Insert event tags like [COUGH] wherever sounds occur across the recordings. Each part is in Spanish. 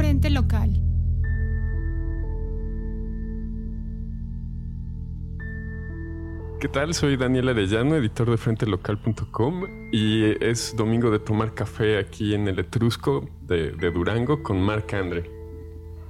Frente Local. ¿Qué tal? Soy Daniel Arellano, editor de frentelocal.com y es domingo de tomar café aquí en el Etrusco de, Durango con Marc Andre.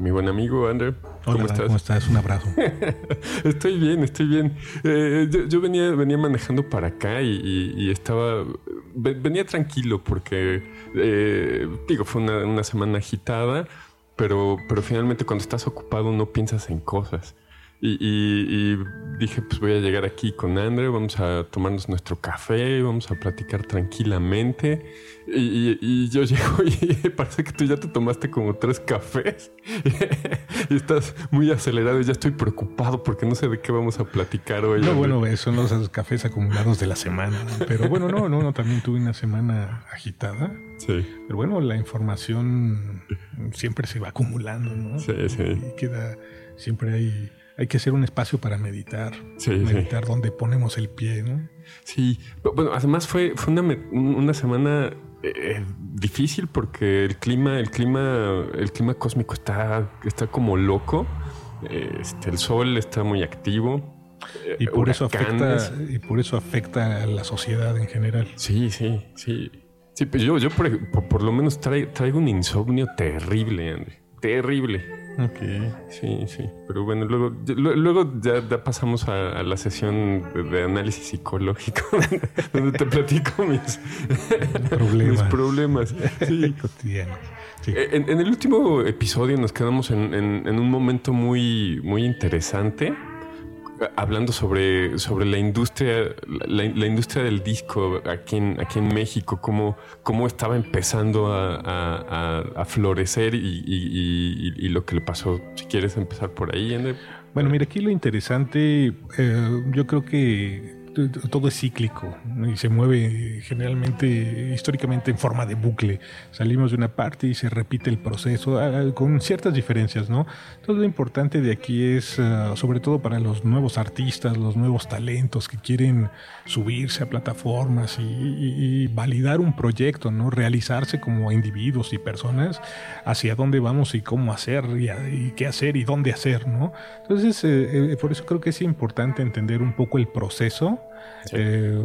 Mi buen amigo Andre, ¿cómo estás? ¿Cómo estás? Un abrazo. [LAUGHS] estoy bien, estoy bien. Eh, yo, venía, venía manejando para acá y, estaba... Venía tranquilo porque, eh, digo, fue una, una semana agitada, pero, pero finalmente cuando estás ocupado no piensas en cosas. Y, dije, pues voy a llegar aquí con Andre, vamos a tomarnos nuestro café, vamos a platicar tranquilamente. Y, yo [LAUGHS] llego y [LAUGHS] parece que tú ya te tomaste como tres cafés [LAUGHS] y estás muy acelerado y ya estoy preocupado porque no sé de qué vamos a platicar hoy. No, bueno, son los cafés acumulados de la semana. Pero bueno, no, no, no, también tuve una semana agitada. Sí. Pero bueno, la información siempre se va acumulando, ¿no? Sí, sí. Y queda, siempre hay hay que hacer un espacio para meditar. meditar donde ponemos el pie, ¿no? Sí, bueno, además fue, fue una, semana eh, difícil porque el clima, el clima, el clima cósmico está, está como loco. Este, el sol está muy activo. Y por, eso afecta, y por eso afecta a la sociedad en general. Sí, sí, sí. Sí, pues yo, yo por, lo menos traigo un insomnio terrible, André. Terrible. Ok. Sí, sí. Pero bueno, luego, luego ya, pasamos a, la sesión de, análisis psicológico, [LAUGHS] donde te platico mis problemas. problemas. Sí. [LAUGHS] Cotidianos. Eh, en, el último episodio nos quedamos en, en, un momento muy, muy interesante hablando sobre, sobre la industria, la, industria del disco aquí en, aquí en México, cómo, cómo estaba empezando a, florecer y, lo que le pasó. Si quieres empezar por ahí, Bueno, mira, aquí lo interesante, eh, yo creo que todo es cíclico y se mueve generalmente, históricamente en forma de bucle. Salimos de una parte y se repite el proceso ah, con ciertas diferencias, ¿no? Todo lo importante de aquí es, ah, sobre todo para los nuevos artistas, los nuevos talentos que quieren subirse a plataformas y, validar un proyecto, ¿no? Realizarse como individuos y personas hacia dónde vamos y cómo hacer y, qué hacer y dónde hacer, ¿no? Entonces, eh, eh, por eso creo que es importante entender un poco el proceso eh,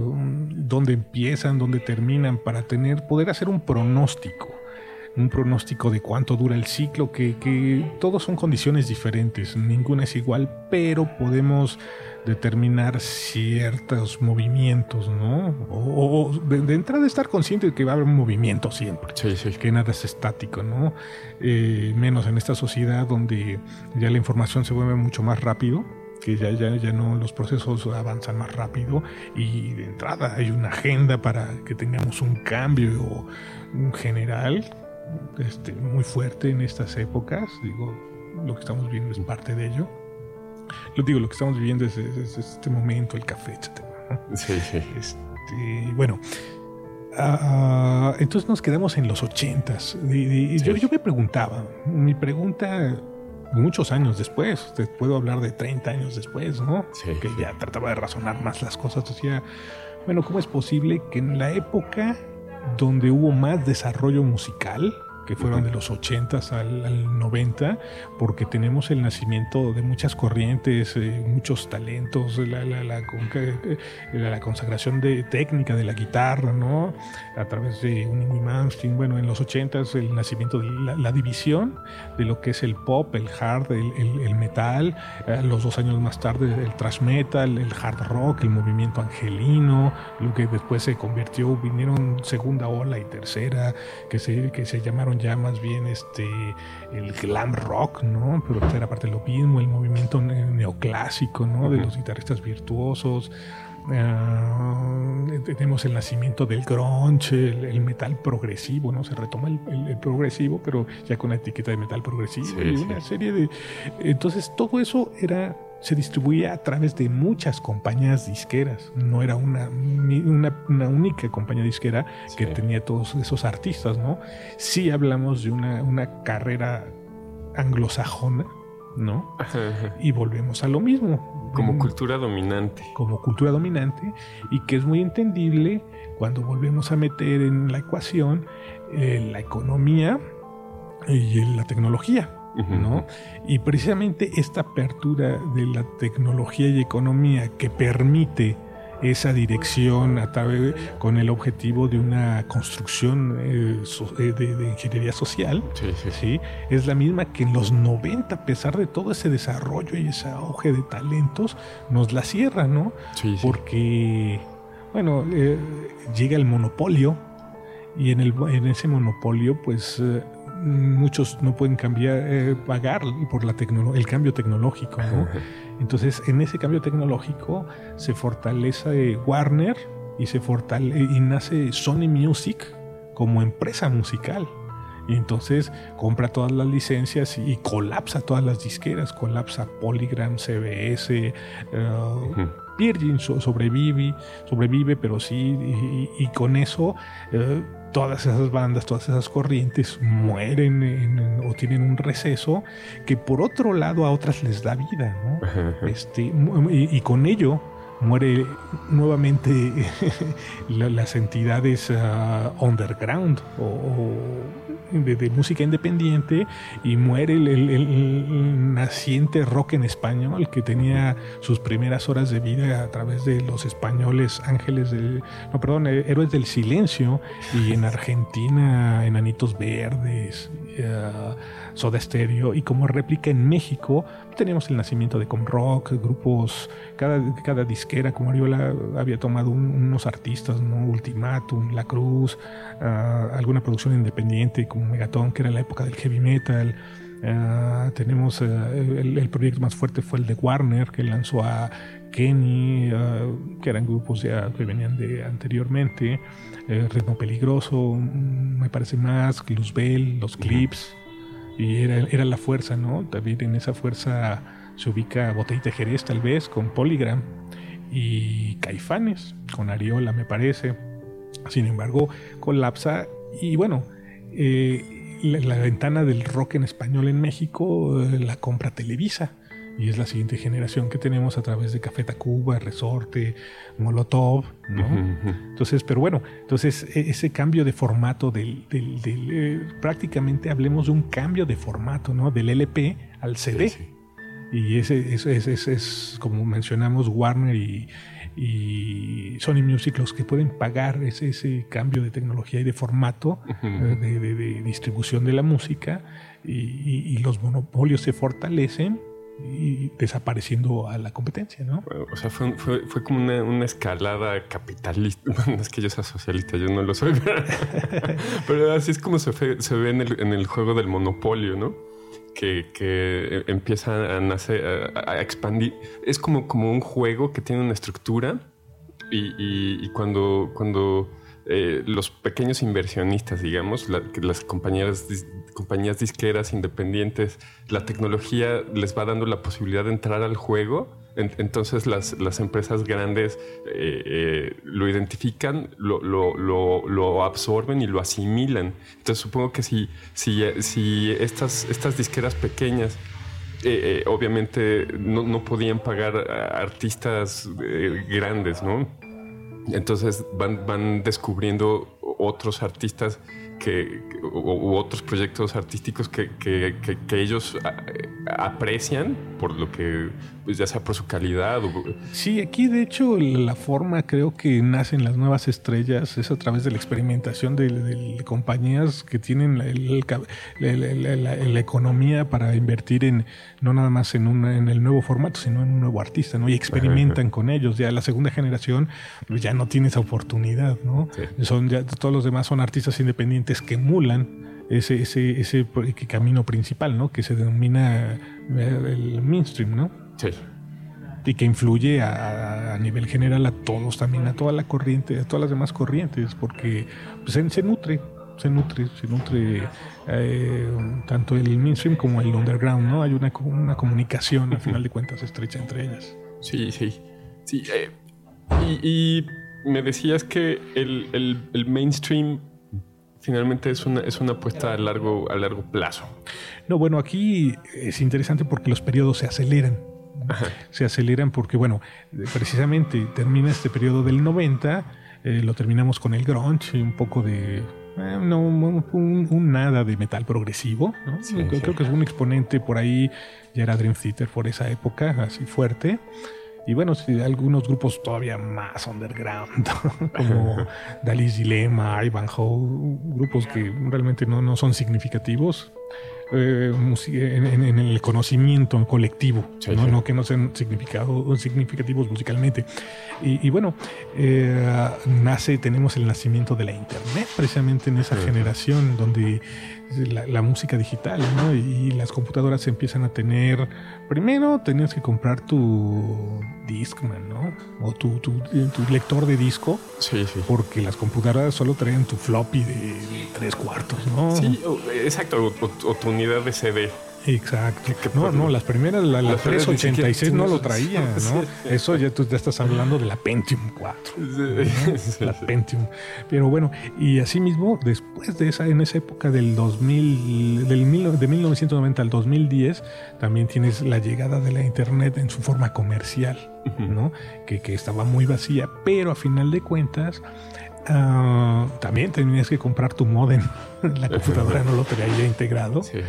dónde empiezan, dónde terminan, para tener, poder hacer un pronóstico un pronóstico de cuánto dura el ciclo, que, que todos son condiciones diferentes, ninguna es igual, pero podemos determinar ciertos movimientos, ¿no? O, de, entrada estar consciente de que va a haber un movimiento siempre, que nada es estático, ¿no? Eh, menos en esta sociedad donde ya la información se mueve mucho más rápido que ya, ya, ya no los procesos avanzan más rápido y de entrada hay una agenda para que tengamos un cambio general este, muy fuerte en estas épocas. Digo, lo que estamos viendo es parte de ello. Lo digo, lo que estamos viviendo es, este momento, el café, etc. Sí, sí. Este, bueno, ah, entonces nos quedamos en los ochentas. Y, yo, yo me preguntaba, mi pregunta muchos años después, te puedo hablar de 30 años después, ¿no? que ya trataba de razonar más las cosas, decía, bueno, ¿cómo es posible que en la época donde hubo más desarrollo musical, que fueron de los 80 al, al 90, porque tenemos el nacimiento de muchas corrientes, eh, muchos talentos, la, la, la, la, consagración de técnica de la guitarra, ¿no? A través de Uningui Malmsteen, bueno, en los 80 el nacimiento de la, división de lo que es el pop, el hard, el, el, metal, eh, los dos años más tarde el thrash metal, el hard rock, el movimiento angelino, lo que después se convirtió, vinieron segunda ola y tercera, que se, que se llamaron ya más bien este el glam rock, ¿no? Pero era parte de lo mismo, el movimiento neoclásico, ¿no? De los guitarristas virtuosos. Uh, tenemos el nacimiento del grunge, el, metal progresivo, ¿no? Se retoma el, progresivo, pero ya con la etiqueta de metal progresivo. y una serie de. Entonces, todo eso era se distribuía a través de muchas compañías disqueras. No era una, una, única compañía disquera que tenía todos esos artistas, ¿no? Sí hablamos de una, una carrera anglosajona, ¿no? Y volvemos a lo mismo. Como mm. cultura dominante. Como cultura dominante y que es muy entendible cuando volvemos a meter en la ecuación eh, la economía, y la tecnología. ¿No? Y precisamente esta apertura de la tecnología y economía que permite esa dirección a través, con el objetivo de una construcción eh, eh, de, ingeniería social, sí, es la misma que en los 90, a pesar de todo ese desarrollo y ese auge de talentos, nos la cierra, ¿no? Porque, bueno, eh, llega el monopolio y en, el, en ese monopolio, pues muchos no pueden cambiar, pagar por la el cambio tecnológico, ¿no? Entonces, en ese cambio tecnológico se fortalece Warner y se fortalece y nace Sony Music como empresa musical. Y entonces compra todas las licencias y, colapsa todas las disqueras, colapsa Polygram, CBS, uh, Virgin sobrevive, sobrevive, pero sí, y, con eso todas esas bandas, todas esas corrientes mueren o tienen un receso que por otro lado a otras les da vida, ¿no? Este, y, con ello muere nuevamente [LAUGHS] las entidades uh, underground o de, música independiente y muere el, naciente rock en español que tenía sus primeras horas de vida a través de los españoles ángeles del, no perdón, eh, héroes del silencio y en Argentina enanitos verdes. Uh, Soda Stereo y como réplica en México tenemos el nacimiento de Comrock, grupos, cada, cada disquera como Ariola había tomado unos artistas, ¿no? Ultimatum, La Cruz, ah, alguna producción independiente como Megaton, que era la época del heavy metal. Ah, tenemos ah, el, proyecto más fuerte fue el de Warner, que lanzó a Kenny, que eran grupos ya que venían de anteriormente, eh, Ritmo Peligroso, mm, me parece más, Luzbel, Los Clips. Y era, era la fuerza, ¿no? También en esa fuerza se ubica Botellita Jerez, tal vez, con Polygram. Y Caifanes, con Ariola, me parece. Sin embargo, colapsa. Y bueno, eh, la, ventana del rock en español en México eh, la compra Televisa y es la siguiente generación que tenemos a través de Café Tacuba, Resorte, Molotov, ¿no? Entonces, pero bueno, entonces e, ese cambio de formato del, eh, prácticamente hablemos de un cambio de formato, ¿no? Del LP al CD. Y ese, es, como mencionamos, Warner y, Sony Music los que pueden pagar ese, ese cambio de tecnología y de formato eh, de, distribución de la música y los monopolios se fortalecen y desapareciendo a la competencia, ¿no? O sea, fue, fue, como una, escalada capitalista. [LAUGHS] Bueno, es que yo sea socialista, yo no lo soy, [LAUGHS] pero así es como se, se ve en el, juego del monopolio, ¿no? Que, que empieza a nacer, a, expandir. Es como, como un juego que tiene una estructura y, y, cuando, cuando eh, los pequeños inversionistas, digamos, las compañías, compañías disqueras independientes, la tecnología les va dando la posibilidad de entrar al juego. entonces las, las, empresas grandes eh, eh, lo identifican, lo, lo, lo, absorben y lo asimilan. Entonces supongo que si, si, si estas, estas disqueras pequeñas obviamente no, no, podían pagar artistas grandes, ¿no? Entonces van, van descubriendo otros artistas que, u, otros proyectos artísticos que, que, que ellos aprecian por lo que, pues ya sea por su calidad. O... Sí, aquí de hecho la forma creo que nacen las nuevas estrellas es a través de la experimentación de, compañías que tienen la, la, economía para invertir en no nada más en, una, en el nuevo formato, sino en un nuevo artista, ¿no? Y experimentan con ellos. Ya la segunda generación pues, ya no tiene esa oportunidad, ¿no? Son ya todos los demás son artistas independientes que emulan ese, ese, ese camino principal, ¿no? Que se denomina eh, el mainstream, ¿no? Sí. Y que influye a, nivel general a todos también, a toda la corriente, a todas las demás corrientes, porque pues, se, nutre, se nutre, se nutre eh, tanto el mainstream como el underground, ¿no? Hay una, una comunicación, al final de cuentas, estrecha entre ellas. Sí, sí. sí eh, y, me decías que el, el, el mainstream finalmente es una, es una apuesta a largo, a largo plazo. No, bueno, aquí es interesante porque los periodos se aceleran. Se aceleran porque, bueno, precisamente termina este periodo del 90, eh, lo terminamos con el grunge y un poco de eh, no, un, nada de metal progresivo. ¿no? creo, que es un exponente por ahí, ya era Dream Theater por esa época, así fuerte. Y bueno, sí, algunos grupos todavía más underground, [LAUGHS] como [LAUGHS] Dalis Dilemma, Ivanhoe, grupos que realmente no, no son significativos, eh, en, el conocimiento colectivo, ¿no? que no sean significativos musicalmente. Y, bueno, eh, nace, tenemos el nacimiento de la Internet, precisamente en esa generación donde la, música digital, ¿no? Y, las computadoras empiezan a tener, primero tenías que comprar tu Discman, ¿no? O tu, tu, lector de disco. Sí, sí. Porque las computadoras solo traían tu floppy de, tres cuartos, ¿no? Sí, exacto, o, tu unidad de CD. Exacto. No, no, las primeras, la, 386 no lo traía, [LAUGHS] ¿no? Eso ya tú ya estás hablando de la Pentium 4. La Pentium. Pero bueno, y asimismo, después de esa, en esa época del 2000, del de 1990 al 2010, también tienes la llegada de la Internet en su forma comercial, ¿no? Que, que estaba muy vacía, pero a final de cuentas, ah, también tenías que comprar tu modem. [LAUGHS] la computadora no lo traía integrado. Sí,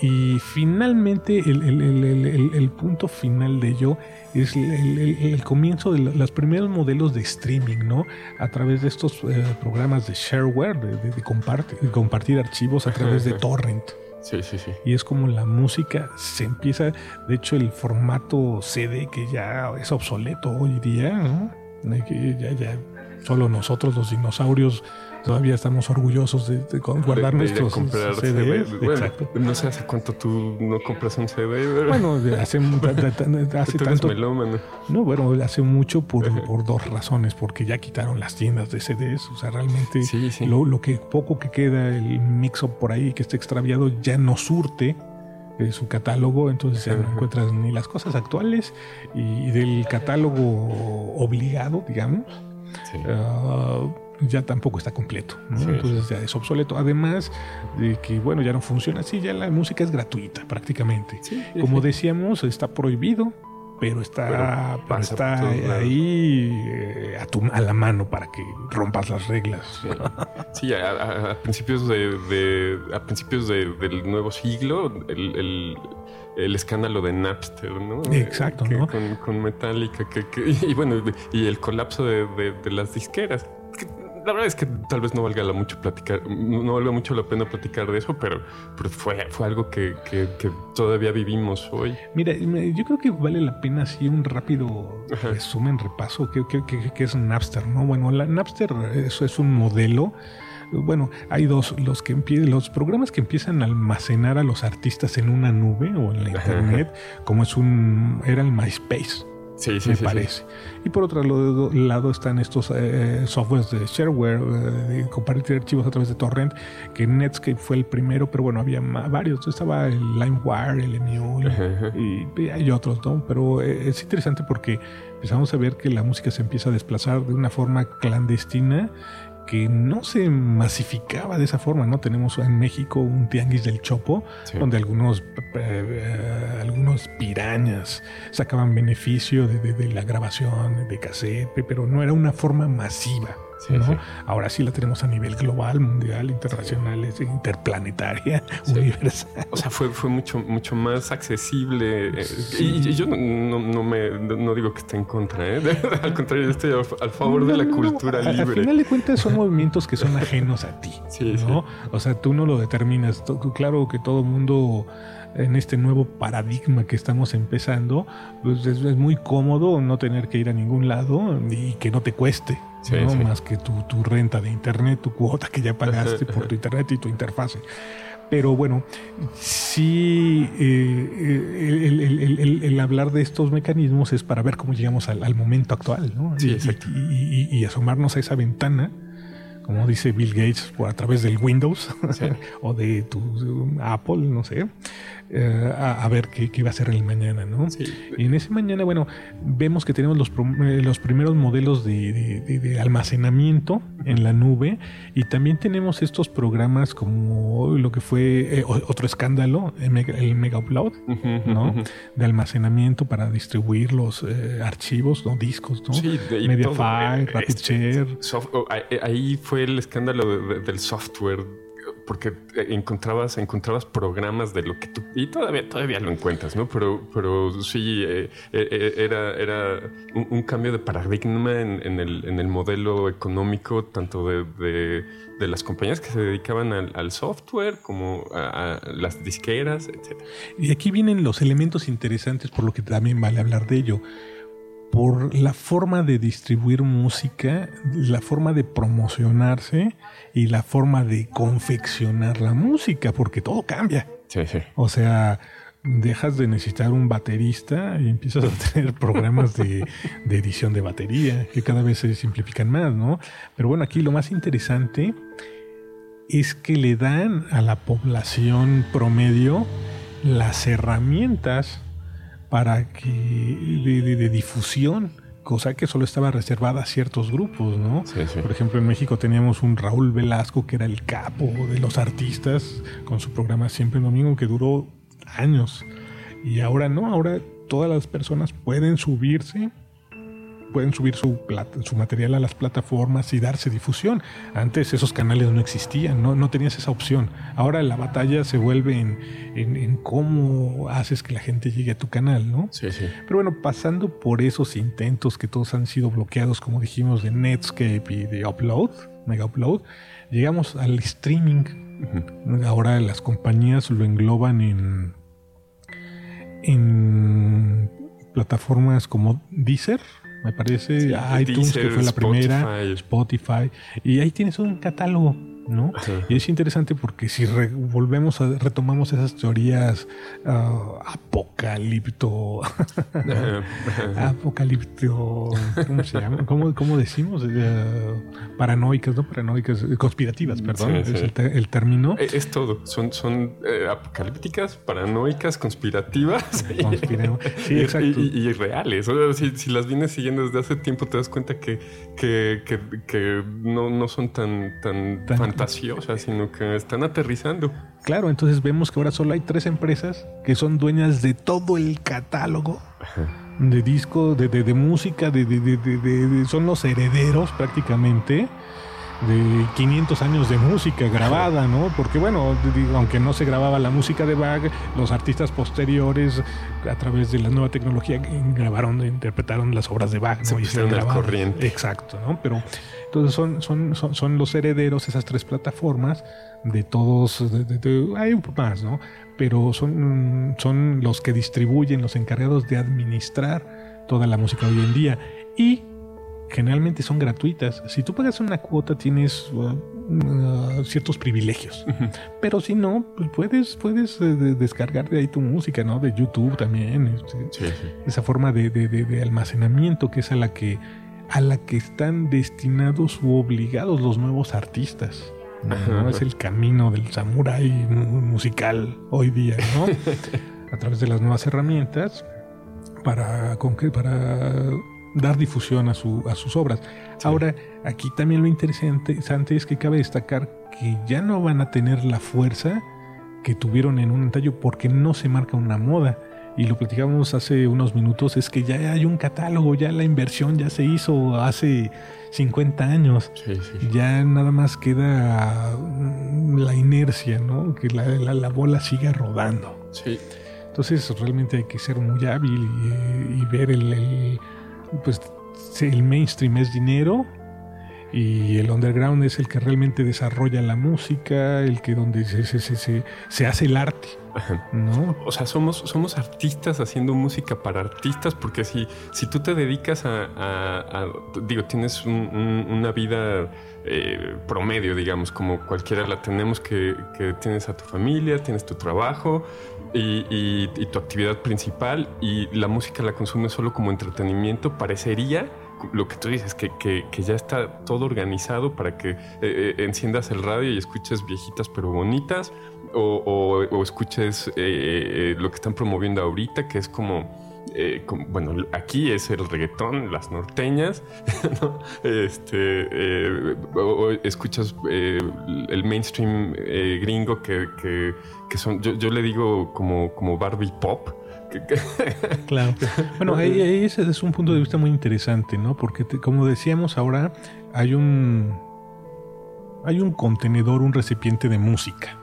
y finalmente, el, punto final de ello es el, comienzo de los primeros modelos de streaming, ¿no? A través de estos eh, programas de shareware, de, compartir, archivos a través de torrent. Sí, sí, sí. Y es como la música se empieza, de hecho el formato CD que ya es obsoleto hoy día, ¿no? Que ya, ya solo nosotros los dinosaurios todavía estamos orgullosos de, guardar nuestros CDs. no sé hace cuánto tú no compras un CD. Bueno, hace, hace tanto. No, bueno, hace mucho por, por, dos razones. Porque ya quitaron las tiendas de CDs. O sea, realmente Lo, que poco que queda, el mix-up por ahí que está extraviado, ya no surte eh, su catálogo, entonces ya no encuentras ni las cosas actuales y del catálogo obligado, digamos. Ah, ya tampoco está completo, entonces ya es obsoleto. Además de que, bueno, ya no funciona así, ya la música es gratuita prácticamente. Como decíamos, está prohibido, pero está, está ahí eh, a, la mano para que rompas las reglas. Sí, a, principios de, a principios del nuevo siglo, el, escándalo de Napster, ¿no? Exacto, ¿no? Con, Metallica, y bueno, y el colapso de, las disqueras la verdad es que tal vez no valga la mucho platicar, no valga mucho la pena platicar de eso, pero, fue, fue algo que, todavía vivimos hoy. Mira, yo creo que vale la pena así un rápido resumen, repaso, que, que, es Napster, ¿no? Bueno, la Napster eso es un modelo. Bueno, hay dos, los que los programas que empiezan a almacenar a los artistas en una nube o en la internet, como es un, era el MySpace. Sí, sí, me parece. Y por otro lado, están estos eh, softwares de shareware, eh, de compartir archivos a través de torrent, que Netscape fue el primero, pero bueno, había varios. Estaba el LimeWire, el Emule y, hay otros, ¿no? Pero eh, es interesante porque empezamos a ver que la música se empieza a desplazar de una forma clandestina que no se masificaba de esa forma, ¿no? Tenemos en México un tianguis del Chopo, donde algunos, eh, algunos pirañas sacaban beneficio de, la grabación de cassette, pero no era una forma masiva. Ahora sí la tenemos a nivel global, mundial, internacional, interplanetaria, [LAUGHS] universal. O sea, fue, fue mucho, mucho más accesible. Eh, y, yo no, me, no digo que esté en contra, ¿eh? [LAUGHS] al contrario, yo estoy al favor de la cultura libre. Al final de cuentas son [LAUGHS] movimientos que son ajenos a ti. ¿no? O sea, tú no lo determinas. Claro que todo mundo en este nuevo paradigma que estamos empezando, pues es, muy cómodo no tener que ir a ningún lado y que no te cueste. ¿no? Más que tu, tu, renta de internet, tu cuota que ya pagaste [LAUGHS] por tu internet y tu interfase. Pero bueno, sí, eh, el, hablar de estos mecanismos es para ver cómo llegamos al, momento actual, ¿no? Sí, y, y, asomarnos a esa ventana como dice Bill Gates, por a través del Windows [LAUGHS] o de tu Apple, no sé, eh, a, ver qué, qué, iba a ser el mañana, ¿no? Y en ese mañana, bueno, vemos que tenemos los, eh, los primeros modelos de, almacenamiento en la nube y también tenemos estos programas como lo que fue eh, otro escándalo, el Mega, Upload, ¿no? De almacenamiento para distribuir los archivos, ¿no? Discos, ¿no? Sí, Mediafire, RapidShare. ahí fue el escándalo del software porque encontrabas, encontrabas programas de lo que tú... Y todavía, todavía lo encuentras, ¿no? Pero, pero sí, eh, eh, eh, era, era un, cambio de paradigma en, el, en, el, modelo económico, tanto de, de, las compañías que se dedicaban al, software como a, las disqueras, etc. Y aquí vienen los elementos interesantes por lo que también vale hablar de ello por la forma de distribuir música, la forma de promocionarse y la forma de confeccionar la música, porque todo cambia. Sí, sí. O sea, dejas de necesitar un baterista y empiezas a tener programas de, edición de batería que cada vez se simplifican más, ¿no? Pero bueno, aquí lo más interesante es que le dan a la población promedio las herramientas para que de, difusión, cosa que solo estaba reservada a ciertos grupos, ¿no? Por ejemplo, en México teníamos un Raúl Velasco que era el capo de los artistas con su programa Siempre Domingo que duró años. Y ahora no, ahora todas las personas pueden subirse pueden subir su, su material a las plataformas y darse difusión. Antes esos canales no existían, no, no tenías esa opción. Ahora la batalla se vuelve en, en, cómo haces que la gente llegue a tu canal, ¿no? Sí, sí. Pero bueno, pasando por esos intentos que todos han sido bloqueados, como dijimos, de Netscape y de Upload, Mega Upload, llegamos al streaming. Ahora las compañías lo engloban en, en plataformas como Deezer, me parece, iTunes, que fue la primera, Spotify, y ahí tienes un catálogo ¿no? Y es interesante porque si volvemos a retomamos esas teorías uh, apocalipto, [LAUGHS] apocalipto, ¿cómo se llama? ¿Cómo, decimos? Uh, paranoicas, no paranoicas, conspirativas, perdón, es El, término. E, es, todo, son, son eh, apocalípticas, paranoicas, conspirativas sí, exacto. Y, reales. si, las vienes siguiendo desde hace tiempo te das cuenta que, que, que, no, no, son tan, tan, tan sino que están aterrizando. Claro, entonces vemos que ahora solo hay tres empresas que son dueñas de todo el catálogo de discos, de, de, música, de, son los herederos prácticamente de 500 años de música grabada, ¿no? Porque bueno, aunque no se grababa la música de Bach, los artistas posteriores a través de la nueva tecnología grabaron, interpretaron las obras de Bach, ¿no? se corriente. Exacto, ¿no? Pero entonces son, son, son, los herederos, esas tres plataformas de todos, hay un poco más, ¿no? Pero son, son los que distribuyen, los encargados de administrar toda la música hoy en día. Y generalmente son gratuitas. Si tú pagas una cuota tienes uh, uh, ciertos privilegios, pero si no, pues puedes, puedes eh, descargar de ahí tu música, ¿no? De YouTube también. Este, esa forma de, almacenamiento que es a la que a la que están destinados u obligados los nuevos artistas. ¿no? Es el camino del samurái musical hoy día, ¿no? [LAUGHS] a través de las nuevas herramientas para, para dar difusión a, su, a sus obras. Ahora, aquí también lo interesante es que cabe destacar que ya no van a tener la fuerza que tuvieron en un entallo porque no se marca una moda. Y lo platicamos hace unos minutos, es que ya hay un catálogo, ya la inversión ya se hizo hace 50 años. Ya nada más queda mm, la inercia, ¿no? Que la, la, bola siga rodando. Sí. Entonces realmente hay que ser muy hábil y, ver el pues el mainstream es dinero y el underground es el que realmente desarrolla la música, el que donde se, se, se, hace el arte. ¿no? O sea, somos, somos artistas haciendo música para artistas, porque si, si tú te dedicas a, digo, tienes una vida eh, promedio, digamos, como cualquiera la tenemos, que, que tienes a tu familia, tienes tu trabajo, y, tu actividad principal y la música la consumes solo como entretenimiento, parecería lo que tú dices, que, que, ya está todo organizado para que eh, enciendas el radio y escuches viejitas pero bonitas, o, o, escuches lo que están promoviendo ahorita, que es como eh, bueno, aquí es el reggaetón, las norteñas, [LAUGHS] este, eh, o, escuchas eh, el mainstream gringo que, son, yo, le digo como, como Barbie Pop. [LAUGHS] claro. Bueno, ese es un punto de vista muy interesante, ¿no? Porque como decíamos ahora, hay un hay un contenedor, un recipiente de música.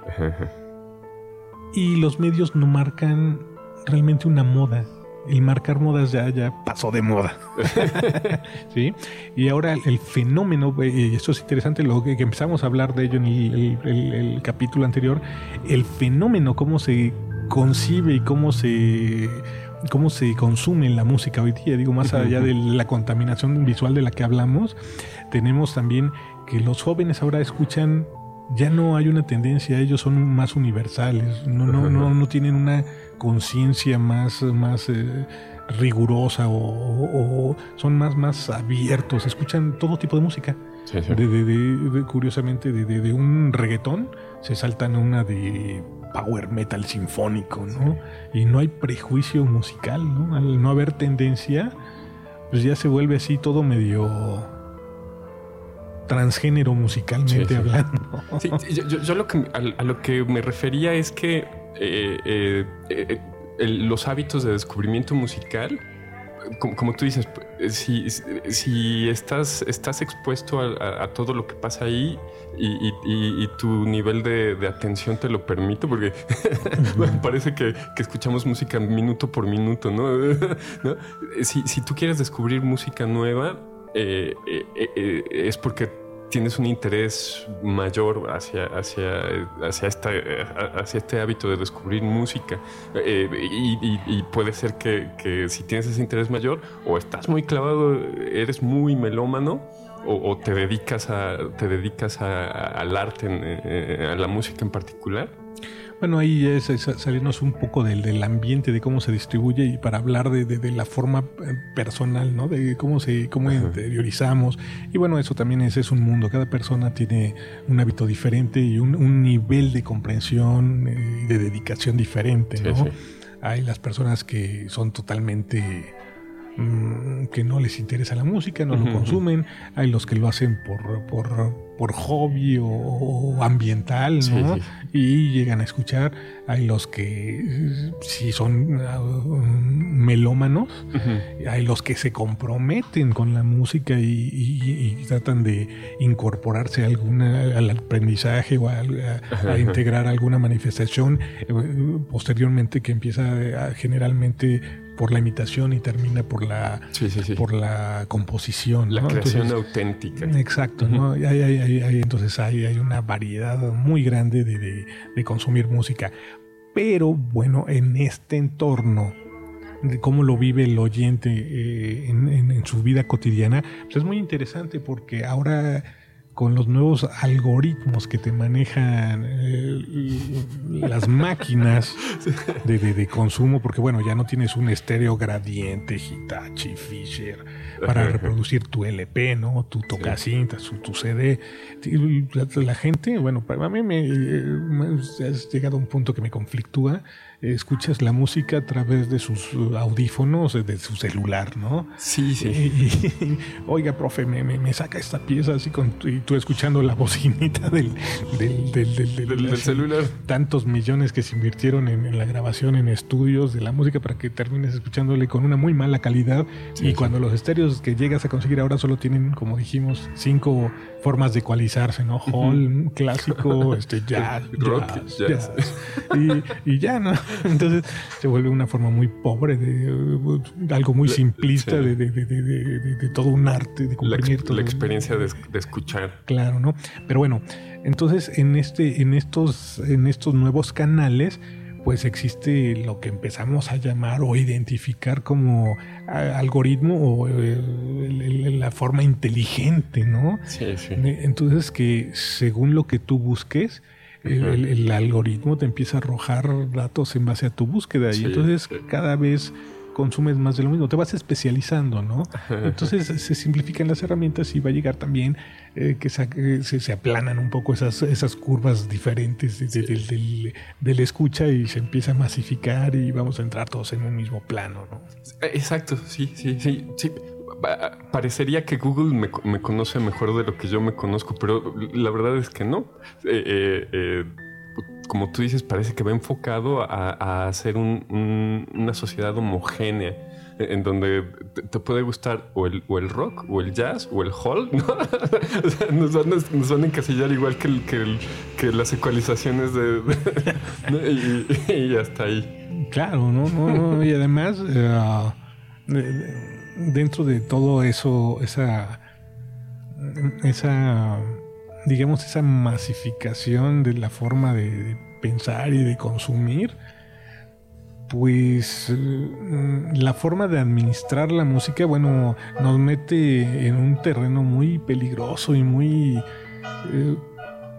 Y los medios no marcan realmente una moda el marcar modas ya, ya pasó de moda. [LAUGHS] ¿Sí? Y ahora el fenómeno, eh, esto es interesante, lo que, empezamos a hablar de ello en el, capítulo anterior, el fenómeno, cómo se concibe y cómo se cómo se consume la música hoy día, digo, más allá de la contaminación visual de la que hablamos, tenemos también que los jóvenes ahora escuchan, ya no hay una tendencia, ellos son más universales, no, no, no, no tienen una conciencia más, más eh, rigurosa o, son más, más abiertos, escuchan todo tipo de música. De, curiosamente, de, un reggaetón se saltan una de power metal sinfónico, ¿no? Y no hay prejuicio musical, ¿no? Al no haber tendencia, pues ya se vuelve así todo medio transgénero musicalmente hablando. yo, lo que, a, lo que me refería es que eh, eh, eh, los hábitos de descubrimiento musical, como, tú dices, si, estás, expuesto a, todo lo que pasa ahí y, tu nivel de, atención te lo permite, porque [LAUGHS] parece que, escuchamos música minuto por minuto, ¿no? [LAUGHS] Si, tú quieres descubrir música nueva, es porque tienes un interés mayor hacia, hacia, hacia, esta, hacia este hábito de descubrir música. Eh, y, puede ser que, si tienes ese interés mayor, o estás muy clavado, eres muy melómano, o, te dedicas, a, te dedicas al arte, eh, a la música en particular. Bueno, ahí es, salirnos un poco del, ambiente, de cómo se distribuye y para hablar de, la forma eh, personal, ¿no? De cómo se cómo interiorizamos. Y bueno, eso también es, es un mundo. Cada persona tiene un hábito diferente y un, nivel de comprensión eh, y de dedicación diferente, ¿no? Hay las personas que son totalmente mm, que no les interesa la música, no lo consumen, hay los que lo hacen por, por por hobby o, ambiental, ¿no? Y llegan a escuchar. Hay los que si son uh, melómanos, hay los que se comprometen con la música y, tratan de incorporarse a alguna, al aprendizaje o a, integrar alguna manifestación eh, posteriormente que empieza generalmente por la imitación y termina por la por la composición la creación auténtica. Exacto no hay, entonces hay, hay una variedad muy grande de, consumir música. Pero bueno en este entorno de cómo lo vive el oyente eh, en, su vida cotidiana pues es muy interesante porque ahora con los nuevos algoritmos que te manejan eh, las máquinas de, consumo, porque bueno, ya no tienes un estéreo gradiente, Hitachi, Fisher, para [LAUGHS] reproducir tu LP, ¿no? Tu tocacintas, tu, tu CD. La, gente, bueno, para mí me, me, has llegado a un punto que me conflictúa escuchas la música a través de sus audífonos, de su celular, ¿no? Sí, sí. [LAUGHS] Oiga, profe, me, me, saca esta pieza así con y tú escuchando la [LAUGHS] bocinita del, del, celular. Tantos millones que se invirtieron en, la grabación en estudios de la música para que termines escuchándole con una muy mala calidad. y cuando los estéreos que llegas a conseguir ahora solo tienen, como dijimos, cinco formas de ecualizarse, ¿no? Hall, clásico, [LAUGHS] este, jazz, rock, jazz, Y, ya, ¿no? [LAUGHS] Entonces se vuelve una forma muy pobre de, algo muy simplista de, todo un arte, de comprimir la, la experiencia de, escuchar. Claro, ¿no? Pero bueno, entonces en este, en estos, en estos nuevos canales, pues existe lo que empezamos a llamar o identificar como algoritmo o la forma inteligente, ¿no? Sí, sí. Entonces que según lo que tú busques, el, algoritmo te empieza a arrojar datos en base a tu búsqueda y entonces cada vez consumes más de lo mismo, te vas especializando, ¿no? [LAUGHS] Entonces se simplifican las herramientas y va a llegar también eh, que se, aplanan un poco esas, esas curvas diferentes del, del, escucha y se empieza a masificar y vamos a entrar todos en un mismo plano, ¿no? Exacto, sí, sí, sí, sí parecería que Google me, conoce mejor de lo que yo me conozco, pero la verdad es que no. Eh, eh, como tú dices, parece que va enfocado a, hacer una sociedad homogénea en donde te, puede gustar o el, o el, rock, o el jazz, o el hall, [LAUGHS] nos, van, a encasillar igual que, que, las ecualizaciones de... [LAUGHS] y, hasta ahí. Claro, ¿no? y además dentro de todo eso, esa, esa, digamos, esa masificación de la forma de pensar y de consumir, pues mm, la forma de administrar la música, bueno, nos mete en un terreno muy peligroso y muy... Eh,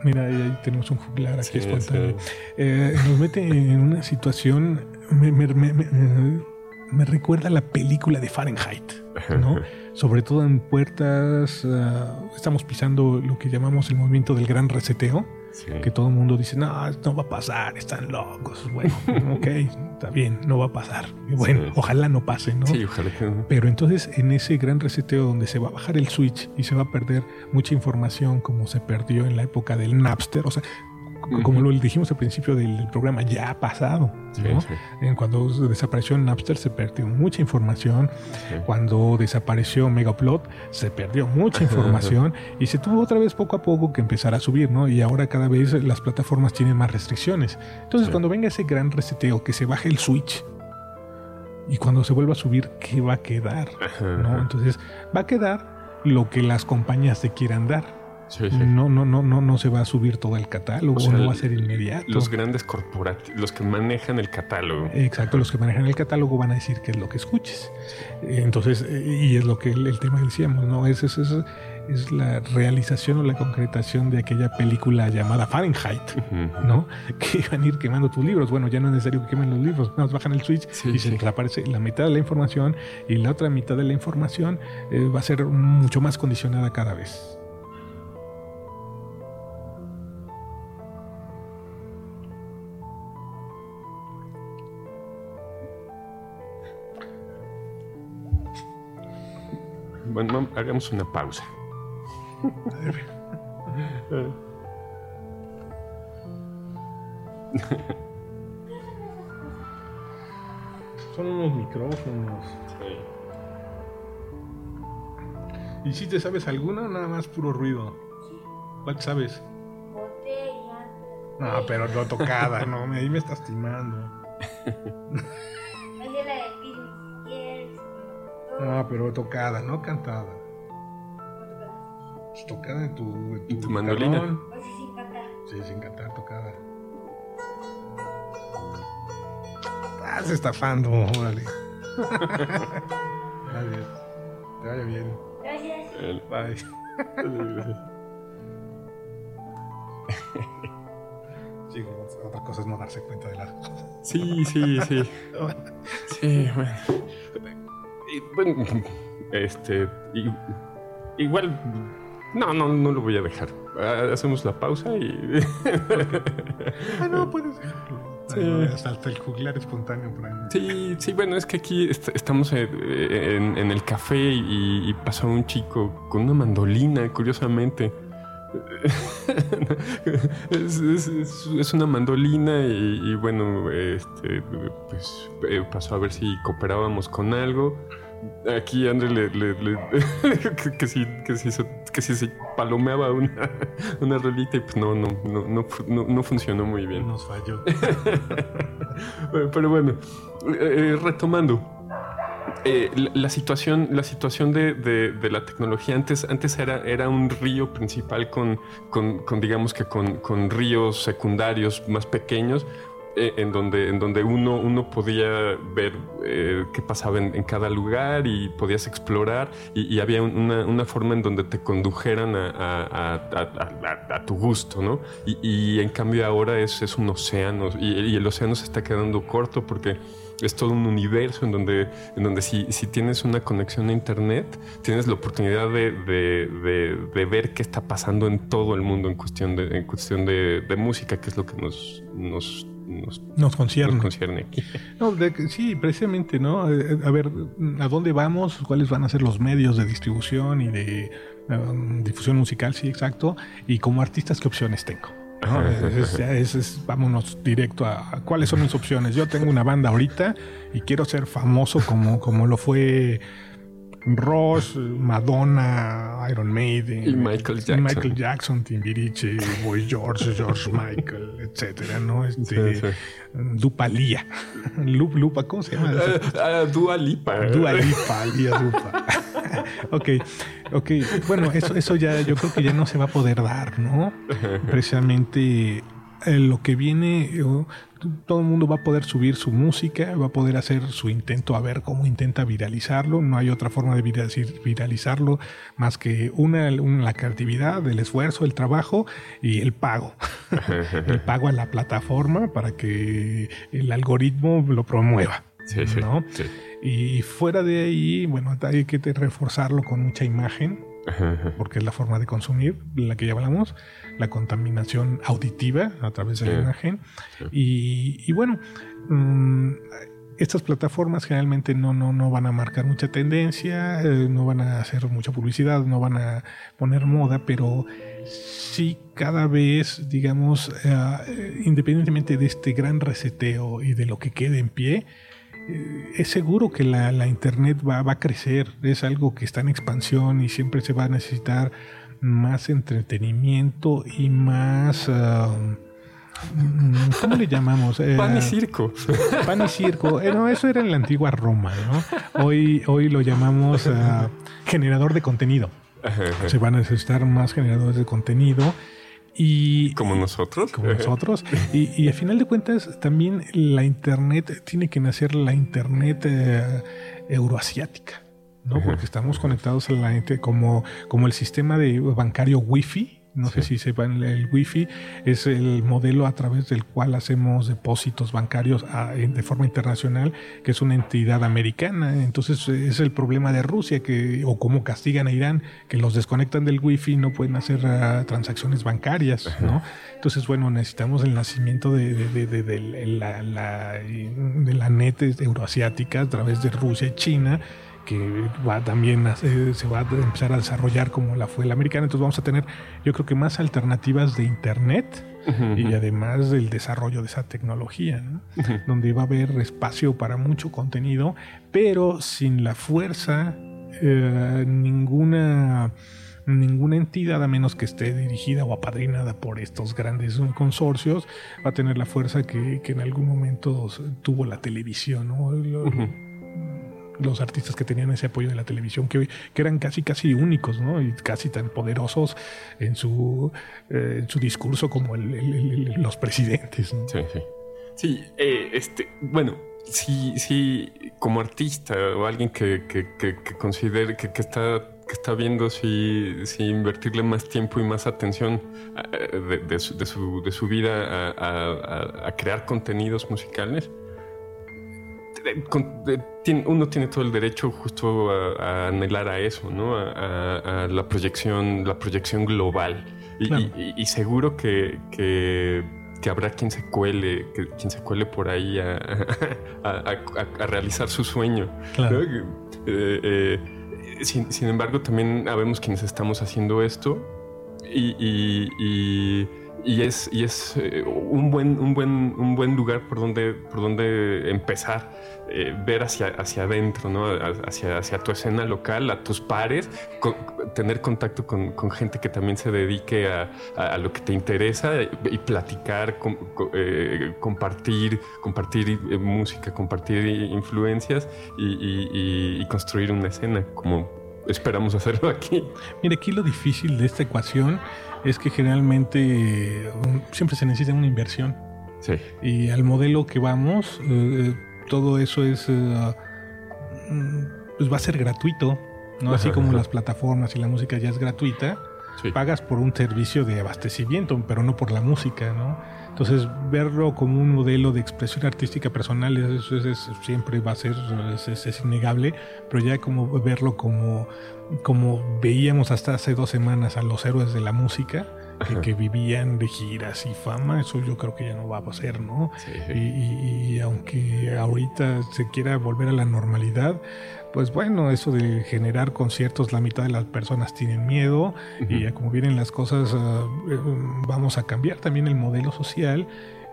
mira, ahí tenemos un juglar aquí espontáneo. Eh, nos mete en una situación me recuerda a la película de Fahrenheit, ¿no? [LAUGHS] Sobre todo en puertas, ah, estamos pisando lo que llamamos el movimiento del gran reseteo, que todo el mundo dice, no, no va a pasar, están locos. Bueno, [LAUGHS] ok, está bien, no va a pasar. bueno, ojalá no pase, ¿no? Sí, ojalá. Pero entonces en ese gran reseteo donde se va a bajar el switch y se va a perder mucha información como se perdió en la época del Napster, o sea, como lo dijimos al principio del programa, ya ha pasado. Cuando desapareció Napster se perdió mucha información. Cuando desapareció Megaplot se perdió mucha información [LAUGHS] y se tuvo otra vez poco a poco que empezar a subir, ¿no? Y ahora cada vez las plataformas tienen más restricciones. Entonces, cuando venga ese gran reseteo, que se baje el switch, y cuando se vuelva a subir, ¿qué va a quedar? [LAUGHS] ¿no? Entonces, va a quedar lo que las compañías te quieran dar. No, no, no, no, no se va a subir todo el catálogo, no va a ser inmediato. Los grandes corporativos, los que manejan el catálogo. Exacto, los que manejan el catálogo van a decir qué es lo que escuches. Entonces, y es lo que el, tema decíamos, ¿no? Es, es, es, la realización o la concretación de aquella película llamada Fahrenheit, ¿no? [LAUGHS] Que van a ir quemando tus libros. Bueno, ya no es necesario que quemen los libros, nos bajan el switch y se desaparece la mitad de la información y la otra mitad de la información eh, va a ser mucho más condicionada cada vez. Bueno, hagamos una pausa. [LAUGHS] Son unos micrófonos. Sí. ¿Y si te sabes alguna nada más puro ruido? ¿Cuál sabes? Botella. No, pero no tocada, [LAUGHS] no, ahí me estás timando. [LAUGHS] Ah, pero tocada, no cantada. Pues tocada en tu, en tu, mandolina. Pues sí, sin cantar. Sí, sin cantar, tocada. Estás estafando, órale. [LAUGHS] Gracias. Te vaya bien. Gracias. Bye. [LAUGHS] Sí, otra cosa es no darse cuenta de las cosas. Sí, sí, sí. [LAUGHS] sí, bueno bueno, este, igual, no, no, no lo voy a dejar. Hacemos la pausa y... [LAUGHS] ah, no, puedes dejarlo. Hasta el juglar espontáneo por ahí. Sí, sí, bueno, es que aquí estamos en, el café y, pasó un chico con una mandolina, curiosamente. [LAUGHS] es, una mandolina y, bueno, este, pues eh, pasó a ver si cooperábamos con algo. Aquí André le, dijo [LAUGHS] que, si, que, si, que si se palomeaba una, [LAUGHS] una rolita y pues no, no, no, no, funcionó muy bien. Nos falló. [LAUGHS] Pero bueno, eh, retomando. Eh, la, situación, la situación de, de, la tecnología antes, antes era, era un río principal con, con, con digamos que con, con ríos secundarios más pequeños eh, en donde, en donde uno, uno podía ver eh, qué pasaba en, cada lugar y podías explorar y, había una, una, forma en donde te condujeran a, tu gusto, ¿no? Y, en cambio ahora es, es un océano y, el océano se está quedando corto porque es todo un universo en donde, en donde si, si tienes una conexión a internet, tienes la oportunidad de, de, de, ver qué está pasando en todo el mundo en cuestión de, en cuestión de, música, que es lo que nos, nos nos, concierne. [LAUGHS] sí, precisamente, ¿no? Eh, a ver, ¿a dónde vamos? ¿Cuáles van a ser los medios de distribución y de um, difusión musical? Sí, exacto. Y como artistas, ¿qué opciones tengo? [LAUGHS] Es, vámonos directo a, cuáles son mis opciones. Yo tengo una banda ahorita y quiero ser famoso como, como lo fue Ross, Madonna, Iron Maiden, y Michael Jackson, Michael Jackson Timbiriche, Boy George, George [LAUGHS] Michael, etcétera, ¿no? Este, Dupalía, [LAUGHS] Lupa, ¿cómo se llama? Uh, Dua Lipa. Dua Lipa, Lía Dupa. [LAUGHS] ok, ok. Bueno, eso, eso ya, yo creo que ya no se va a poder dar, ¿no? Precisamente eh, lo que viene, todo el mundo va a poder subir su música, va a poder hacer su intento a ver cómo intenta viralizarlo. No hay otra forma de viralizarlo más que una, la creatividad, el esfuerzo, el trabajo y el pago. [LAUGHS] el pago a la plataforma para que el algoritmo lo promueva. Y fuera de ahí, bueno, hay que reforzarlo con mucha imagen porque es la forma de consumir, la que ya hablamos, la contaminación auditiva a través de la imagen. Y, bueno, mm, estas plataformas generalmente no, no, no van a marcar mucha tendencia, eh, no van a hacer mucha publicidad, no van a poner moda, pero sí cada vez, digamos, eh, independientemente de este gran reseteo y de lo que quede en pie, eh, es seguro que la, Internet va, a crecer, es algo que está en expansión y siempre se va a necesitar más entretenimiento y más... Um, ¿Cómo le llamamos? Eh, pan y circo. [LAUGHS] Pan y circo. Eh, eso era en la antigua Roma, ¿no? Hoy, hoy lo llamamos uh, generador de contenido. Se van a necesitar más generadores de contenido y, como nosotros. Como nosotros. Y, y a final de cuentas, también la Internet tiene que nacer la Internet eh, euroasiática. ¿No? Porque estamos conectados a la gente como, como el sistema de bancario Wi-Fi no sé si sepan, el Wi-Fi es el modelo a través del cual hacemos depósitos bancarios de forma internacional, que es una entidad americana. Entonces es el problema de Rusia, que o cómo castigan a Irán, que los desconectan del Wi-Fi y no pueden hacer ah, transacciones bancarias, ¿no? Entonces, bueno, necesitamos el nacimiento de, la, de la net euroasiática a través de Rusia y China que va también se va a empezar a desarrollar como la fue la americana. Entonces vamos a tener, yo creo que más alternativas de Internet y además del desarrollo de esa tecnología, donde va a haber espacio para mucho contenido, pero sin la fuerza, eh, ninguna ninguna entidad, a menos que esté dirigida o apadrinada por estos grandes consorcios, va a tener la fuerza que, en algún momento tuvo la televisión. ¿no? Los artistas que tenían ese apoyo de la televisión, que, que eran casi, casi únicos, ¿no? Y casi tan poderosos en su, eh, en su discurso como los presidentes. Sí, sí. Sí, eh, este, bueno, si, si como artista o alguien que, que, que, considere que, está que está viendo si, si, invertirle más tiempo y más atención eh, de, su, de, su, de su, vida a, a, crear contenidos musicales, uno tiene todo el derecho justo a, anhelar a eso, ¿no? A, la proyección, la proyección global. Y, seguro que, que, habrá quien se cuele, que, quien se cuele por ahí a, realizar su sueño. Eh, eh, sin, embargo, también habemos quienes estamos haciendo esto y y es, y es eh, un, buen, un, buen, un buen lugar por donde, por donde empezar, eh, ver hacia, hacia adentro, ¿no? hacia, hacia tu escena local, a tus pares, tener contacto con, con, gente que también se dedique a, a, lo que te interesa y platicar, eh, compartir, compartir música, compartir influencias y, y construir una escena como esperamos hacerlo aquí. Mire, aquí lo difícil de esta ecuación es que generalmente siempre se necesita una inversión. Sí. Y al modelo que vamos, eh, todo eso es, eh, pues va a ser gratuito, ¿no? Así como las plataformas y la música ya es gratuita, Sí. pagas por un servicio de abastecimiento, pero no por la música, ¿no? Entonces, verlo como un modelo de expresión artística personal, eso es- es- siempre va a ser, es innegable, pero ya como verlo como, como veíamos hasta hace dos semanas a los héroes de la música, que, que vivían de giras y fama, eso yo creo que ya no va a ser, ¿no? Sí. Y, y- y aunque ahorita se quiera volver a la normalidad, pues bueno, eso de generar conciertos, la mitad de las personas tienen miedo y ya como vienen las cosas, eh, vamos a cambiar también el modelo social.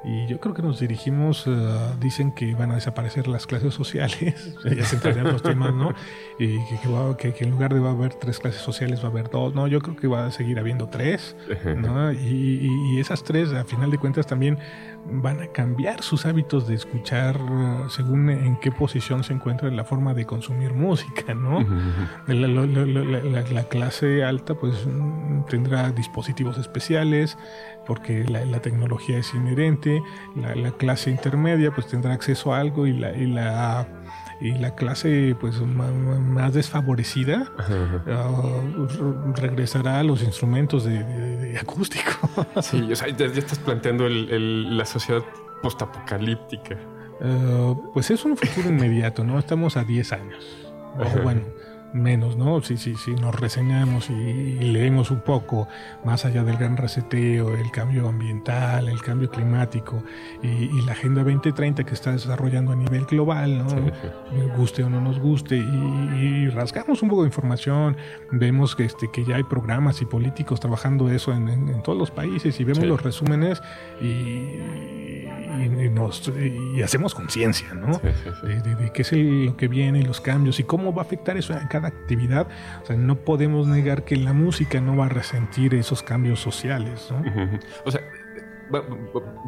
Y yo creo que nos dirigimos, ah, dicen que van a desaparecer las clases sociales, [LAUGHS] ya se entrarían los temas, ¿no? Y que, que va- que- que en lugar de va a haber tres clases sociales va a haber dos, no, yo creo que va a seguir habiendo tres. ¿no? Y, y- y esas tres, a final de cuentas, también van a cambiar sus hábitos de escuchar eh, según en qué posición se encuentra en la forma de consumir [LAUGHS] música, ¿no? La, la- la- la- la- la clase alta pues mm, tendrá dispositivos especiales porque la, tecnología es inherente, la, la clase intermedia pues tendrá acceso a algo y la, y la, y la clase pues ma- más desfavorecida Ajá, ajá. ah, re- regresará a los instrumentos de, de- de acústico. [LAUGHS] Sí, o sea, ya, ya estás planteando el- el- la sociedad postapocalíptica. Eh, pues es un futuro inmediato, ¿no? Estamos a 10 años. O bueno, menos, ¿no? Si, si, si nos reseñamos y, y leemos un poco más allá del gran reseteo, el cambio ambiental, el cambio climático y, y la Agenda 2030 que está desarrollando a nivel global, ¿no? Sí, guste o no nos guste, y, y rasgamos un poco de información, vemos que, este, que ya hay programas y políticos trabajando eso en, en- en todos los países y vemos Sí. los resúmenes y, nos, y hacemos conciencia, ¿no? De, de- de qué es el- lo que viene, los cambios y cómo va a afectar eso en cada actividad. O sea, no podemos negar que la música no va a resentir esos cambios sociales, ¿no? O sea,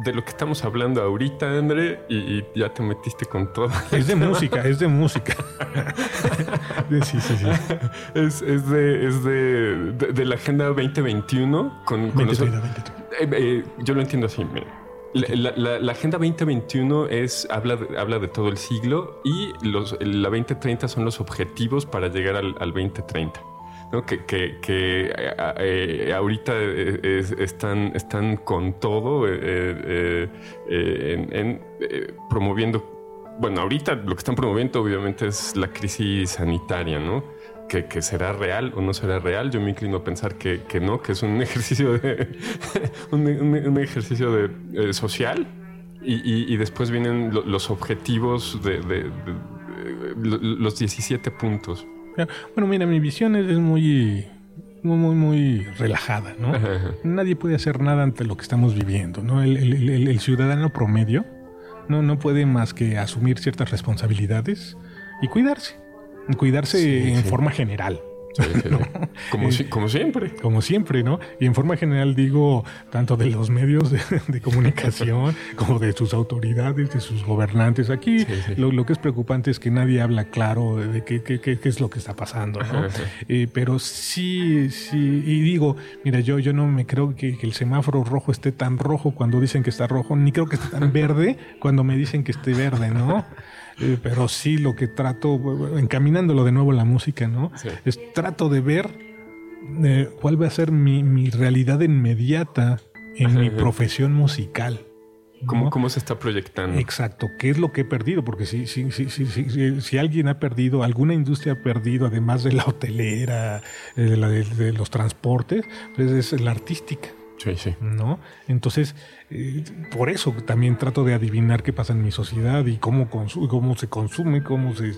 de lo que estamos hablando ahorita, André, y, y ya te metiste con todo. Es de [LAUGHS] música, es de música. [LAUGHS] Sí, sí, sí. Es, es de, es de, de- de la Agenda 2021 con, con los- 20, 20, 20. Eh, eh, yo lo entiendo así, mira. La, Agenda 2021 es, habla, habla de todo el siglo y los, la 2030 son los objetivos para llegar al, al 2030. ¿no? Que, que- eh, ahorita eh, es- están, están con todo eh, promoviendo. Bueno, ahorita lo que están promoviendo obviamente es la crisis sanitaria, ¿no? Que, que será real o no será real. Yo me inclino a pensar que, que no, que es un [LAUGHS] ejercicio de un, un- un ejercicio de, eh, social y, y- y después vienen lo- los objetivos de, de- de- de- lo- los 17 puntos. Bueno, mira, mi visión es, es muy, muy, muy, muy relajada, ¿no? Ajá, ajá. Nadie puede hacer nada ante lo que estamos viviendo, ¿no? El, el- el- el ciudadano promedio no, no puede más que asumir ciertas responsabilidades y cuidarse. Cuidarse Sí, en sí. forma general. Sí, sí. [LAUGHS] Como, si- como siempre. como siempre, ¿no? Y en forma general digo tanto de los medios de, de comunicación [LAUGHS] como de sus autoridades, de sus gobernantes. Aquí. Lo, lo que es preocupante es que nadie habla claro de, qué, qué- qué- qué es lo que está pasando, ¿no? Ajá. Eh, pero sí, sí, y digo, mira, yo, yo no me creo que, que el semáforo rojo esté tan rojo cuando dicen que está rojo, ni creo que esté tan [LAUGHS] verde cuando me dicen que esté verde, ¿no? Eh, pero sí lo que trato, encaminándolo de nuevo a la música, ¿no? Sí. Es trato de ver eh, cuál va a ser mi, mi realidad inmediata en mi Ajá. profesión musical. ¿no? ¿Cómo, cómo se está proyectando? Exacto, ¿qué es lo que he perdido? Porque si, si, si, si, si, alguien ha perdido, alguna industria ha perdido, además de la hotelera, eh, de, la de, de los transportes, pues es la artística. ¿No? Entonces, eh, por eso también trato de adivinar qué pasa en mi sociedad y cómo, cómo se consume, cómo se...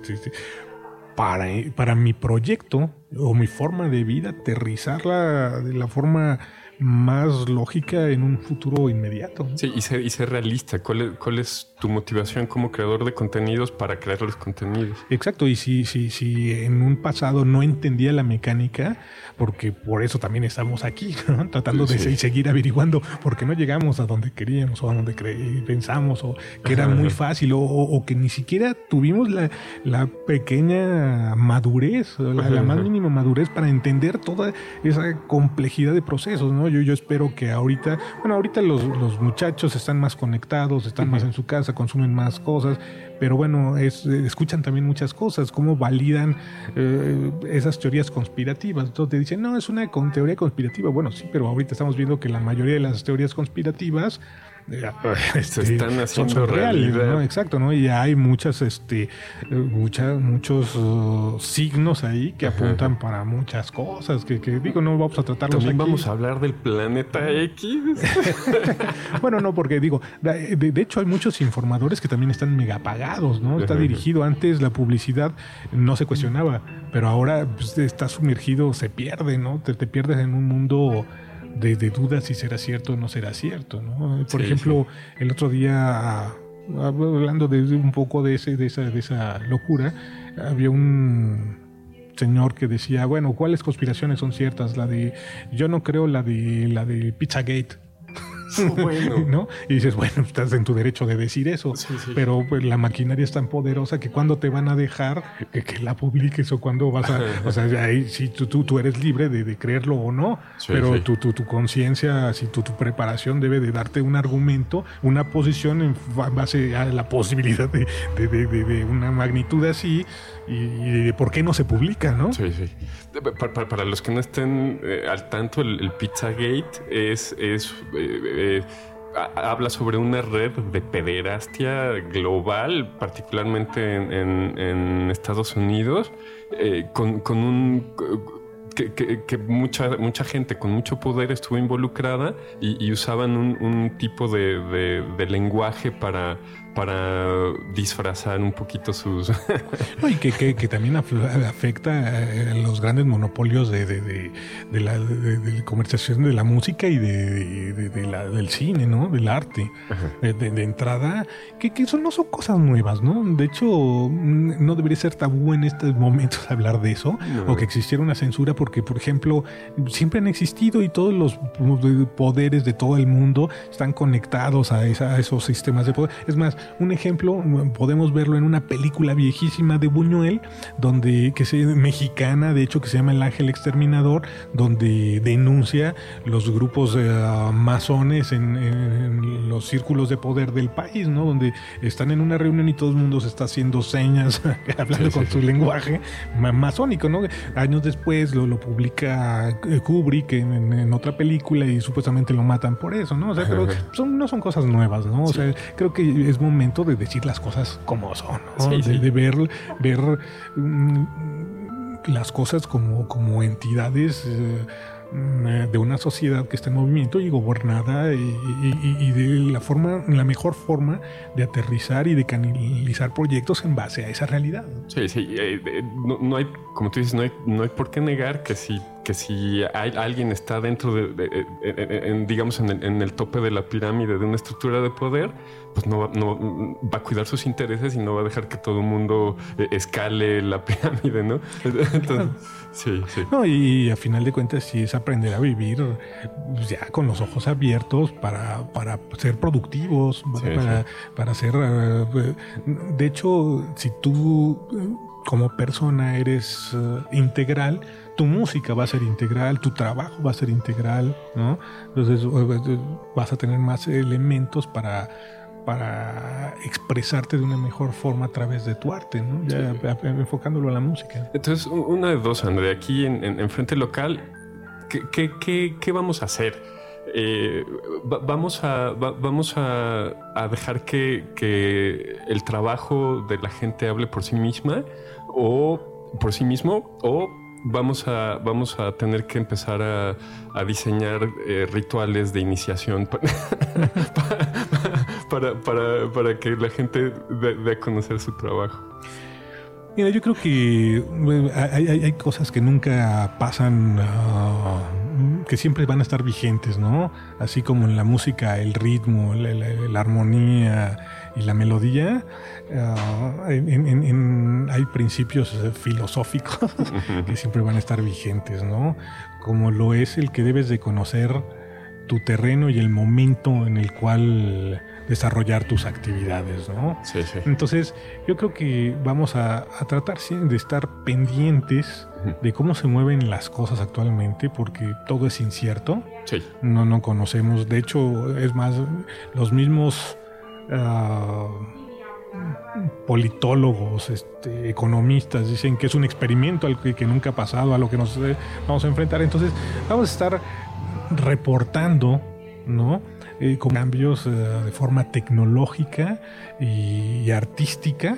para, para mi proyecto o mi forma de vida, aterrizarla de la forma más lógica en un futuro inmediato. Sí, y ser, y ser realista. ¿Cuál es, ¿Cuál es tu motivación como creador de contenidos para crear los contenidos? Exacto, y si, si, si en un pasado no entendía la mecánica, porque por eso también estamos aquí, [LAUGHS] ¿no? tratando de Sí. seguir averiguando, porque no llegamos a donde queríamos o a donde pensamos, o que era Ajá, muy ajá. fácil, o, que ni siquiera tuvimos la, la pequeña madurez, la, la más mínima madurez para entender toda esa complejidad de procesos, ¿no? ¿No? Yo, yo espero que ahorita, bueno, ahorita los, los muchachos están más conectados, están más en su casa, consumen más cosas, pero bueno, es, escuchan también muchas cosas, cómo validan eh, esas teorías conspirativas. Entonces te dicen, no, es una con teoría conspirativa. Bueno, sí, pero ahorita estamos viendo que la mayoría de las teorías conspirativas se [LAUGHS] este, están haciendo reales, ¿no? Exacto, ¿no? Y hay muchas, este, muchas, muchos uh, signos ahí que apuntan para muchas cosas, que, digo, no vamos a tratarlos También vamos a hablar del planeta X. [LAUGHS] bueno, no, porque digo, de, hecho hay muchos informadores que también están mega pagados, ¿no? Está dirigido, antes la publicidad no se cuestionaba, pero ahora pues, está sumergido, se pierde, ¿no? te pierdes en un mundo de, dudas si será cierto o no será cierto. ¿no? Por ejemplo, el otro día, hablando de un poco de, ese, de, esa, de esa locura, había un señor que decía, bueno, ¿cuáles conspiraciones son ciertas? La de, yo no creo la de la de Pizzagate bueno. [LAUGHS] ¿no? Y dices, bueno, estás en tu derecho de decir eso, pero pues, la maquinaria es tan poderosa que cuando te van a dejar que, la publiques o cuando vas a... o sea, ahí sí, tú, tú, tú eres libre de, creerlo o no, pero tu, tu, tu conciencia, si tu, tu preparación debe de darte un argumento, una posición en base a la posibilidad de, de, de una magnitud así y, por qué no se publica, ¿no? Sí, sí. Para, los que no estén eh, al tanto, el, Pizzagate es, es eh, eh, habla sobre una red de pederastia global, particularmente en, Estados Unidos, con, un que, mucha, mucha gente con mucho poder estuvo involucrada y, usaban un, tipo de, lenguaje para, para disfrazar un poquito sus... [LAUGHS] y que, que, también afecta a los grandes monopolios de, de, la comercialización de la música y de, la, del cine, ¿no? Del arte. De, entrada, que, que eso no son cosas nuevas, ¿no? De hecho, no debería ser tabú en estos momentos [LAUGHS] hablar de eso, o que existiera una censura, porque, por ejemplo, siempre han existido y todos los poderes de todo el mundo están conectados a, esa, a esos sistemas de poder. Es más, un ejemplo, podemos verlo en una película viejísima de Buñuel, donde, que es mexicana, de hecho, que se llama El Ángel Exterminador, donde denuncia los grupos uh, masones en, los círculos de poder del país, ¿no? Donde están en una reunión y todo el mundo se está haciendo señas, [LAUGHS] hablando con su lenguaje masónico, ¿no? Años después lo, publica eh, Kubrick en, en, otra película y supuestamente lo matan por eso, ¿no? O sea, pero son, no son cosas nuevas, ¿no? O sea, creo que es momento de decir las cosas como son, de, ver, ver mm, las cosas como, como entidades. Eh, mm, de una sociedad que está en movimiento y gobernada y, de la forma, la mejor forma de aterrizar y de canalizar proyectos en base a esa realidad. Sí, sí, eh, eh, no, hay, como tú dices, no hay, no hay por qué negar que si que si hay, alguien está dentro de, digamos, en el, tope de la pirámide de una estructura de poder, pues no va, no va a cuidar sus intereses y no va a dejar que todo el mundo eh, escale la [LAUGHS] pirámide, ¿no? Entonces, sí, sí. No, y a final de cuentas sí es aprender a vivir pues, ya con los ojos abiertos para, para ser productivos, para, para ser... Eh, de hecho, si tú como persona eres eh, integral, tu música va a ser integral, tu trabajo va a ser integral, ¿no? Entonces vas a tener más elementos para, para expresarte de una mejor forma a través de tu arte, ¿no? Ya enfocándolo a la música. Entonces, una de dos, André, aquí en, Frente Local, ¿qué, qué, qué, vamos a hacer? Eh, vamos a, vamos a, dejar que, que, el trabajo de la gente hable por sí misma o por sí mismo o vamos a, vamos a tener que empezar a, diseñar eh, rituales de iniciación [LAUGHS] para, para, para, que la gente dé a conocer su trabajo. Mira, yo creo que hay, hay, cosas que nunca pasan, ah, que siempre van a estar vigentes, ¿no? Así como en la música, el ritmo, la, armonía y la melodía, ah, hay principios filosóficos [LAUGHS] que siempre van a estar vigentes, ¿no? Como lo es el que debes de conocer tu terreno y el momento en el cual desarrollar tus actividades, ¿no? Sí, sí. Entonces, yo creo que vamos a, tratar de estar pendientes de cómo se mueven las cosas actualmente, porque todo es incierto. Sí. No, no conocemos. De hecho, es más, los mismos ah, politólogos, este, economistas dicen que es un experimento al que, nunca ha pasado, a lo que nos eh, vamos a enfrentar. Entonces, vamos a estar reportando, ¿no? Eh, con cambios eh, de forma tecnológica y, y artística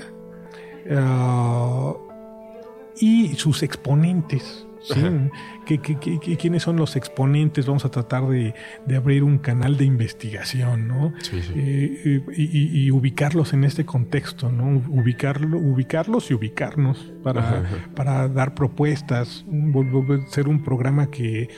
ah, y sus exponentes. ¿Sí? ¿Qué, qué, qué, qué- quiénes son los exponentes? Vamos a tratar de, de abrir un canal de investigación, ¿no? Sí, sí. Eh, y, y- y ubicarlos en este contexto, ¿no? Ubicarlo, ubicarlos y ubicarnos para, Ajá, ajá. para dar propuestas, ser un programa que,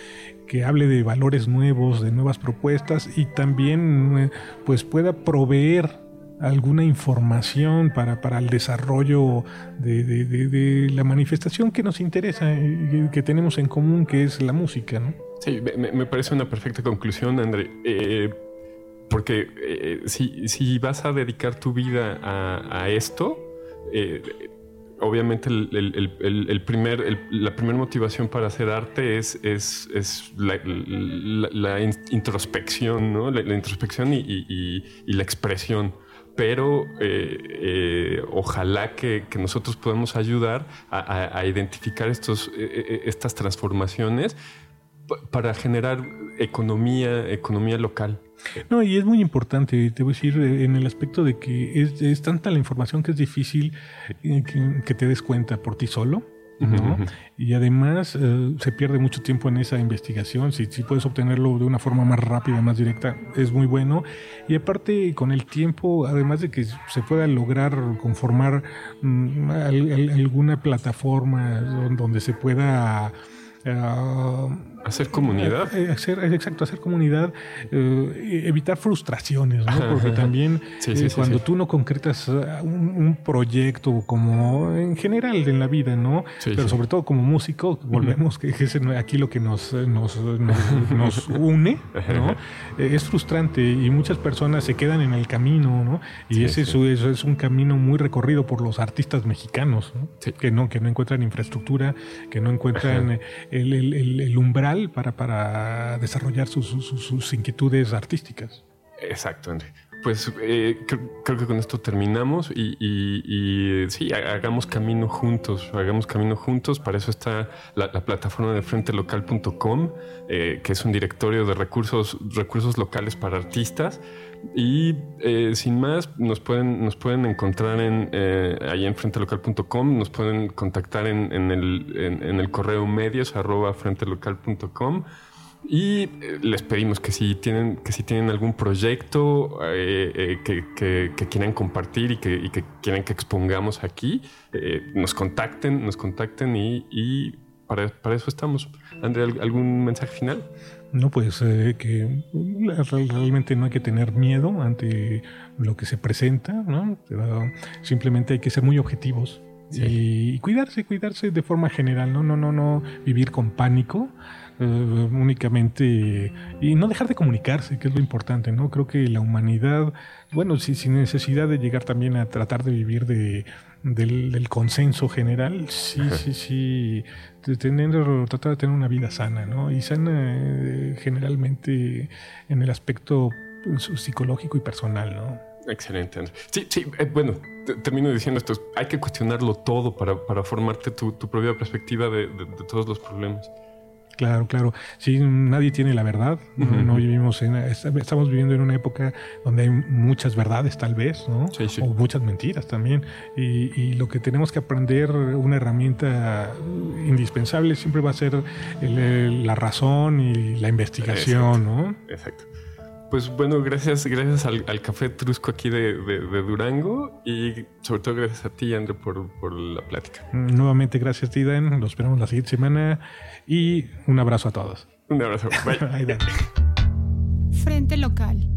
que hable de valores nuevos, de nuevas propuestas y también eh, pues pueda proveer alguna información para, para el desarrollo de, de- la manifestación que nos interesa, eh, que tenemos en común, que es la música, ¿no? Sí, me, parece una perfecta conclusión, André. Eh, porque eh, si, si vas a dedicar tu vida a, esto, eh, obviamente el, el- primer, la primera motivación para hacer arte es, es, es la, la- la in- introspección, ¿no? La, introspección y, y- y- y la expresión. Pero eh, eh, ojalá que, que nosotros podamos ayudar a, a- identificar estos, eh, estas transformaciones pa- para generar economía, economía local. No, y es muy importante, te voy a decir, en el aspecto de que es, tanta la información que es difícil que te des cuenta por ti solo. ¿No? Y además eh, se pierde mucho tiempo en esa investigación. Si, si puedes obtenerlo de una forma más rápida, más directa, es muy bueno. Y aparte, con el tiempo, además de que se pueda lograr conformar mm, al- al- alguna plataforma don- donde se pueda ah, Hacer comunidad. eh, hacer, exacto, hacer comunidad, eh, evitar frustraciones, ¿no? Porque también Sí, sí, eh, sí, cuando tú no concretas eh, un, un proyecto como en general en la vida, ¿no? Pero sobre todo como músico, volvemos, que es aquí lo que nos, eh, nos, nos, nos une, ¿no? Eh, Es frustrante y muchas personas se quedan en el camino, ¿no? Y ese es- eso es un camino muy recorrido por los artistas mexicanos, ¿no? Que no que no encuentran infraestructura, que no encuentran eh, el- el- el umbral para, desarrollar sus, inquietudes artísticas. Exacto. Pues eh, creo, que con esto terminamos y, sí, ha- hagamos camino juntos, hagamos camino juntos. Para eso está la, la plataforma de frentelocal.com, eh, que es un directorio de recursos, recursos locales para artistas. Y eh, sin más, nos pueden, nos pueden encontrar en, eh, ahí en frentelocal.com, nos pueden contactar en, en el, en- en el correo medios arroba frentelocal.com. Y eh, les pedimos que si tienen, que si tienen algún proyecto eh, eh, que, que- que quieran compartir y que, y que quieran que expongamos aquí, eh, nos contacten, nos contacten y, y para, para eso estamos. André, ¿al- ¿algún mensaje final? No, pues eh, que real- realmente no hay que tener miedo ante lo que se presenta, ¿no? Pero simplemente hay que ser muy objetivos Sí. y, cuidarse, cuidarse de forma general, no, no, no, no vivir con pánico. Eh, únicamente y no dejar de comunicarse, que es lo importante, ¿no? Creo que la humanidad, bueno, sí, sin necesidad de llegar también a tratar de vivir de, del, del consenso general, sí, sí, sí, de tener, tratar de tener una vida sana, ¿no? Y sana eh, generalmente en el aspecto pues, psicológico y personal, ¿no? Excelente, André. Sí, sí, eh, bueno, te- termino diciendo esto. Hay que cuestionarlo todo para, para formarte tu, tu propia perspectiva de, de- de todos los problemas. Claro, claro. Sí, nadie tiene la verdad. No- vivimos en, estamos viviendo en una época donde hay muchas verdades, tal vez, ¿no? Sí, sí. O muchas mentiras también. Y, y lo que tenemos que aprender, una herramienta indispensable, siempre va a ser el- el- la razón y la investigación, ¿no? Exacto. Pues bueno, gracias, gracias al, al café Trusco aquí de, de- de Durango y sobre todo gracias a ti, André, por, por la plática. Nuevamente, gracias, Tidan. Lo esperamos la siguiente semana. Y un abrazo a todos. Un abrazo. Bye. [LAUGHS] Frente local.